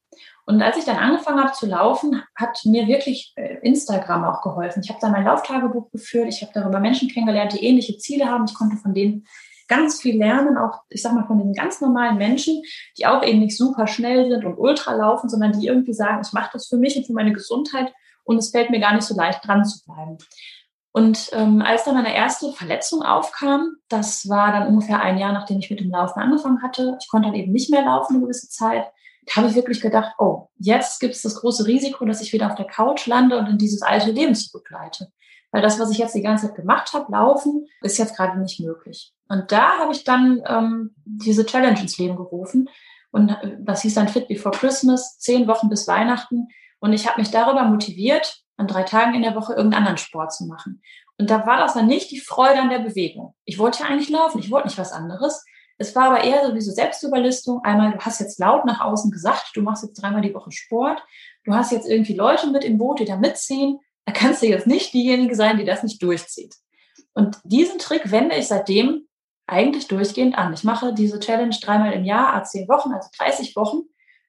Und als ich dann angefangen habe zu laufen, hat mir wirklich äh, Instagram auch geholfen. Ich habe da mein Lauftagebuch geführt, ich habe darüber Menschen kennengelernt, die ähnliche Ziele haben. Ich konnte von denen ganz viel lernen, auch, ich sag mal, von den ganz normalen Menschen, die auch eben nicht super schnell sind und ultra laufen, sondern die irgendwie sagen, ich mache das für mich und für meine Gesundheit und es fällt mir gar nicht so leicht dran zu bleiben. Und ähm, als dann meine erste Verletzung aufkam, das war dann ungefähr ein Jahr, nachdem ich mit dem Laufen angefangen hatte, ich konnte dann eben nicht mehr laufen eine gewisse Zeit, da habe ich wirklich gedacht, oh, jetzt gibt es das große Risiko, dass ich wieder auf der Couch lande und in dieses alte Leben zurückleite. Weil das, was ich jetzt die ganze Zeit gemacht habe, laufen, ist jetzt gerade nicht möglich. Und da habe ich dann ähm, diese Challenge ins Leben gerufen. Und äh, das hieß dann Fit Before Christmas, zehn Wochen bis Weihnachten. Und ich habe mich darüber motiviert, an drei Tagen in der Woche irgendeinen anderen Sport zu machen. Und da war das dann nicht die Freude an der Bewegung. Ich wollte ja eigentlich laufen, ich wollte nicht was anderes. Es war aber eher so wie so Selbstüberlistung. Einmal, du hast jetzt laut nach außen gesagt, du machst jetzt dreimal die Woche Sport. Du hast jetzt irgendwie Leute mit im Boot, die da mitziehen. Da kannst du jetzt nicht diejenige sein, die das nicht durchzieht. Und diesen Trick wende ich seitdem eigentlich durchgehend an. Ich mache diese Challenge dreimal im Jahr, a zehn Wochen, also 30 Wochen.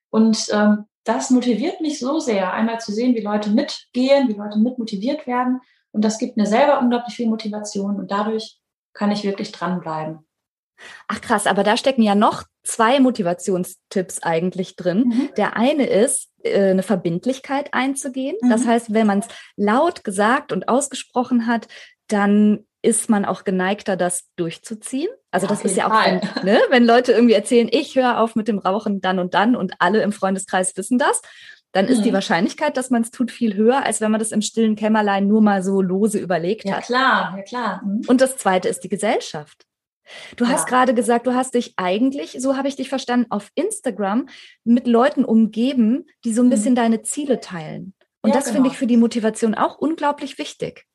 Und ähm, das motiviert mich so sehr, einmal zu sehen, wie Leute mitgehen, wie Leute mit motiviert werden. Und das gibt mir selber unglaublich viel Motivation und dadurch kann ich wirklich dranbleiben.
Ach krass, aber da stecken ja noch zwei Motivationstipps eigentlich drin. Mhm. Der eine ist, äh, eine Verbindlichkeit einzugehen. Mhm. Das heißt, wenn man es laut gesagt und ausgesprochen hat, dann ist man auch geneigter, das durchzuziehen. Also ja, das ist ja auch, wenn, ne, wenn Leute irgendwie erzählen, ich höre auf mit dem Rauchen dann und dann und alle im Freundeskreis wissen das, dann mhm. ist die mhm. Wahrscheinlichkeit, dass man es tut, viel höher, als wenn man das im stillen Kämmerlein nur mal so lose überlegt
ja,
hat.
Ja klar, ja klar.
Mhm. Und das zweite ist die Gesellschaft. Du ja. hast gerade gesagt, du hast dich eigentlich, so habe ich dich verstanden, auf Instagram mit Leuten umgeben, die so ein bisschen mhm. deine Ziele teilen. Und ja, das genau. finde ich für die Motivation auch unglaublich wichtig.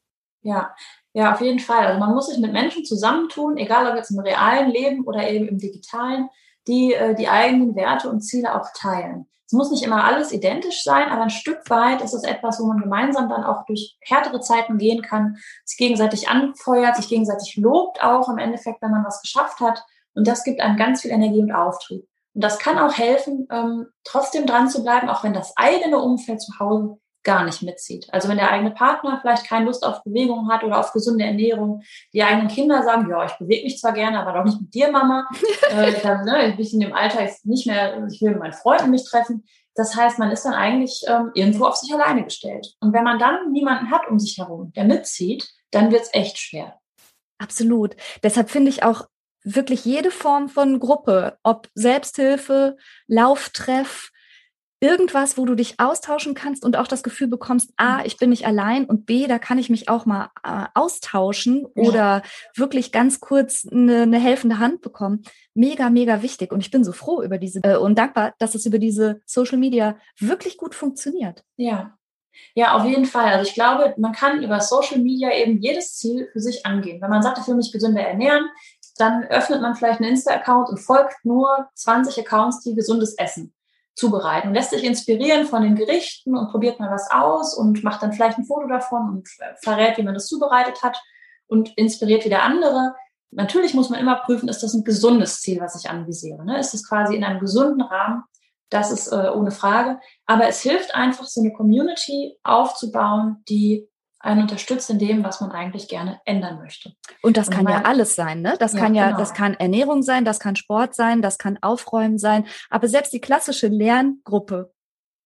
Ja, ja, auf jeden Fall. Also man muss sich mit Menschen zusammentun, egal ob jetzt im realen Leben oder eben im digitalen, die äh, die eigenen Werte und Ziele auch teilen. Es muss nicht immer alles identisch sein, aber ein Stück weit ist es etwas, wo man gemeinsam dann auch durch härtere Zeiten gehen kann, sich gegenseitig anfeuert, sich gegenseitig lobt auch im Endeffekt, wenn man was geschafft hat. Und das gibt einem ganz viel Energie und Auftrieb. Und das kann auch helfen, ähm, trotzdem dran zu bleiben, auch wenn das eigene Umfeld zu Hause gar nicht mitzieht. Also wenn der eigene Partner vielleicht keine Lust auf Bewegung hat oder auf gesunde Ernährung, die eigenen Kinder sagen, ja, ich bewege mich zwar gerne, aber doch nicht mit dir, Mama. äh, dann ne, bin ich in dem Alter jetzt nicht mehr, ich will mit meinen Freunden mich treffen. Das heißt, man ist dann eigentlich ähm, irgendwo auf sich alleine gestellt. Und wenn man dann niemanden hat um sich herum, der mitzieht, dann wird es echt schwer.
Absolut. Deshalb finde ich auch wirklich jede Form von Gruppe, ob Selbsthilfe, Lauftreff, irgendwas, wo du dich austauschen kannst und auch das Gefühl bekommst, A, mhm. ich bin nicht allein und B, da kann ich mich auch mal äh, austauschen oder wirklich ganz kurz eine, eine, helfende Hand bekommen. Mega, mega wichtig. Und ich bin so froh über diese äh, und dankbar, dass es über diese Social Media wirklich gut funktioniert.
Ja. Ja, auf jeden Fall. Also ich glaube, man kann über Social Media eben jedes Ziel für sich angehen. Wenn man sagt, ich will mich gesünder ernähren, dann öffnet man vielleicht einen Insta-Account und folgt nur 20 Accounts, die gesundes essen zubereiten und lässt sich inspirieren von den Gerichten und probiert mal was aus und macht dann vielleicht ein Foto davon und verrät, wie man das zubereitet hat und inspiriert wieder andere. Natürlich muss man immer prüfen, ist das ein gesundes Ziel, was ich anvisiere? Ne? Ist es quasi in einem gesunden Rahmen? Das ist äh, ohne Frage. Aber es hilft einfach, so eine Community aufzubauen, die einen unterstützt in dem, was man eigentlich gerne ändern möchte.
Und das kann ja alles sein, ne? Das
Ja,
kann ja,
genau.
das kann Ernährung sein, das kann Sport sein, das kann Aufräumen sein. Aber selbst die klassische Lerngruppe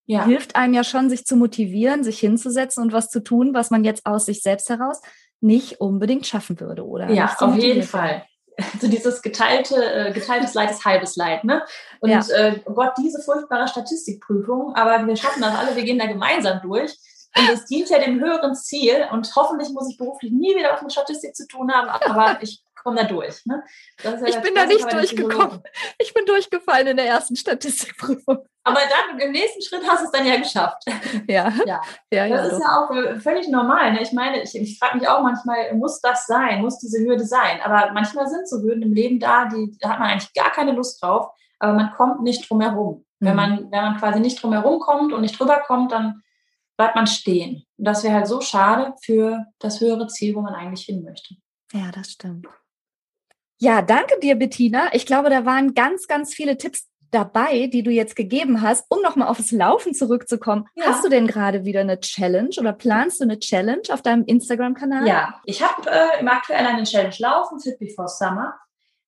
Ja,
hilft einem ja schon, sich zu motivieren, sich hinzusetzen und was zu tun, was man jetzt aus sich selbst heraus nicht unbedingt schaffen würde, oder?
ja auf jeden. Fall. So dieses geteilte, äh, geteiltes Leid ist halbes Leid, ne? Und
Ja.
äh, oh Gott, diese furchtbare Statistikprüfung, aber wir schaffen das alle, wir gehen da gemeinsam durch. Und es dient ja dem höheren Ziel und hoffentlich muss ich beruflich nie wieder was mit Statistik zu tun haben, aber ich komme da durch. Ne? Das ja
Ich bin da nicht durchgekommen. Ich bin durchgefallen in der ersten Statistikprüfung.
Aber dann im nächsten Schritt hast du es dann ja geschafft.
Ja,
Ja.
ja, ja.
Das ist
doch.
ja auch äh, völlig normal. Ne? Ich meine, ich, ich frage mich auch manchmal, muss das sein? Muss diese Hürde sein? Aber manchmal sind so Hürden im Leben da, die, da hat man eigentlich gar keine Lust drauf, aber man kommt nicht drum herum. Wenn,
Mhm.
man, wenn man quasi nicht drum herum kommt und nicht drüber kommt, dann bleibt man stehen. Und das wäre halt so schade für das höhere Ziel, wo man eigentlich hin möchte.
Ja, das stimmt. Ja, danke dir, Bettina. Ich glaube, da waren ganz, ganz viele Tipps dabei, die du jetzt gegeben hast, um nochmal aufs Laufen zurückzukommen.
Ja.
Hast du denn gerade wieder eine Challenge oder planst du eine Challenge auf deinem Instagram-Kanal?
Ja, ich habe äh, im aktuell eine Challenge laufen, Fit Before Summer.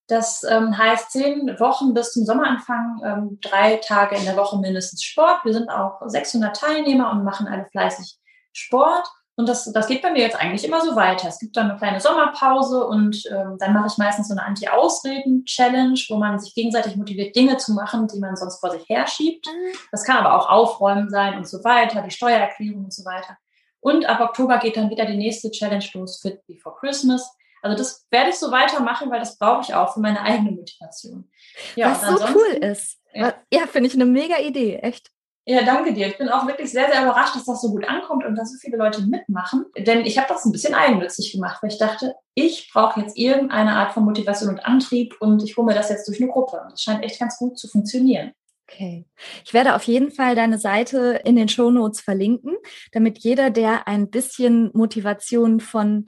Das ähm, heißt zehn Wochen bis zum Sommeranfang, ähm, drei Tage in der Woche mindestens Sport. Wir sind auch 600 Teilnehmer und machen alle fleißig Sport. Und das, das geht bei mir jetzt eigentlich immer so weiter. Es gibt dann eine kleine Sommerpause und ähm, dann mache ich meistens so eine Anti-Ausreden-Challenge, wo man sich gegenseitig motiviert, Dinge zu machen, die man sonst vor sich herschiebt. Das kann aber auch Aufräumen sein und so weiter, die Steuererklärung und so weiter. Und ab Oktober geht dann wieder die nächste Challenge los, Fit Before Christmas. Also das werde ich so weitermachen, weil das brauche ich auch für meine eigene Motivation. Ja,
Was so cool ist.
Ja.
Ja, finde ich eine mega Idee, echt.
Ja, danke dir. Ich bin auch wirklich sehr, sehr überrascht, dass das so gut ankommt und dass so viele Leute mitmachen. Denn ich habe das ein bisschen eigennützig gemacht, weil ich dachte, ich brauche jetzt irgendeine Art von Motivation und Antrieb und ich hole mir das jetzt durch eine Gruppe. Und das scheint echt ganz gut zu funktionieren.
Okay. Ich werde auf jeden Fall deine Seite in den Shownotes verlinken, damit jeder, der ein bisschen Motivation von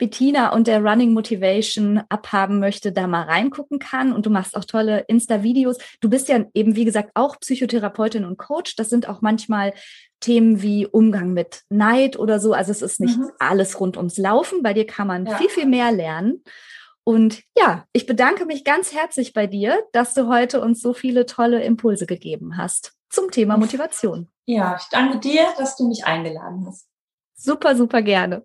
Bettina und der Running Motivation abhaben möchte, da mal reingucken kann. Und du machst auch tolle Insta-Videos. Du bist ja eben, wie gesagt, auch Psychotherapeutin und Coach. Das sind auch manchmal Themen wie Umgang mit Neid oder so. Also es ist nicht
Mhm.
alles rund ums Laufen. Bei dir kann man
Ja.
viel, viel mehr lernen. Und ja, ich bedanke mich ganz herzlich bei dir, dass du heute uns so viele tolle Impulse gegeben hast zum Thema Motivation.
Ja, ich danke dir, dass du mich eingeladen hast.
Super, super gerne.